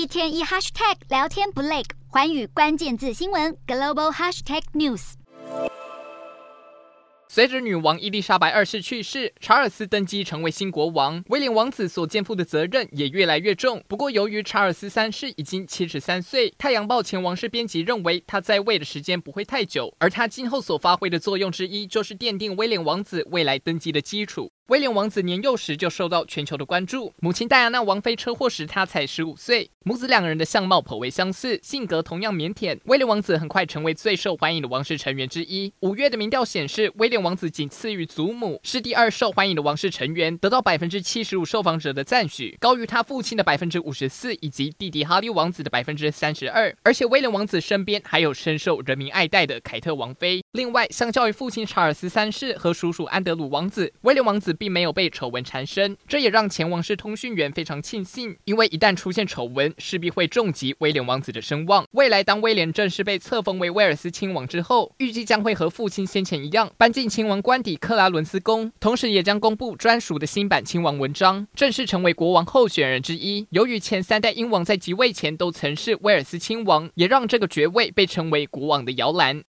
一天一 hashtag 聊天不累，寰宇关键字新闻 global hashtag news。随着女王伊丽莎白二世去世，查尔斯登基成为新国王，威廉王子所肩负的责任也越来越重。不过，由于查尔斯三世已经七十三岁，《太阳报》前王室编辑认为他在位的时间不会太久，而他今后所发挥的作用之一，就是奠定威廉王子未来登基的基础。威廉王子年幼时就受到全球的关注。母亲戴安娜王妃车祸时，他才十五岁。母子两个人的相貌颇为相似，性格同样腼腆。威廉王子很快成为最受欢迎的王室成员之一。五月的民调显示，威廉王子仅次于祖母，是第二受欢迎的王室成员，得到百分之七十五受访者的赞许，高于他父亲的百分之五十四，以及弟弟哈利王子的百分之三十二。而且，威廉王子身边还有深受人民爱戴的凯特王妃。另外，相较于父亲查尔斯三世和叔叔安德鲁王子，威廉王子并没有被丑闻缠身，这也让前王室通讯员非常庆幸，因为一旦出现丑闻，势必会重击威廉王子的声望。未来，当威廉正式被册封为威尔斯亲王之后，预计将会和父亲先前一样，搬进亲王官邸克拉伦斯宫，同时也将公布专属的新版亲王文章，正式成为国王候选人之一。由于前三代英王在即位前都曾是威尔斯亲王，也让这个爵位被称为国王的摇篮。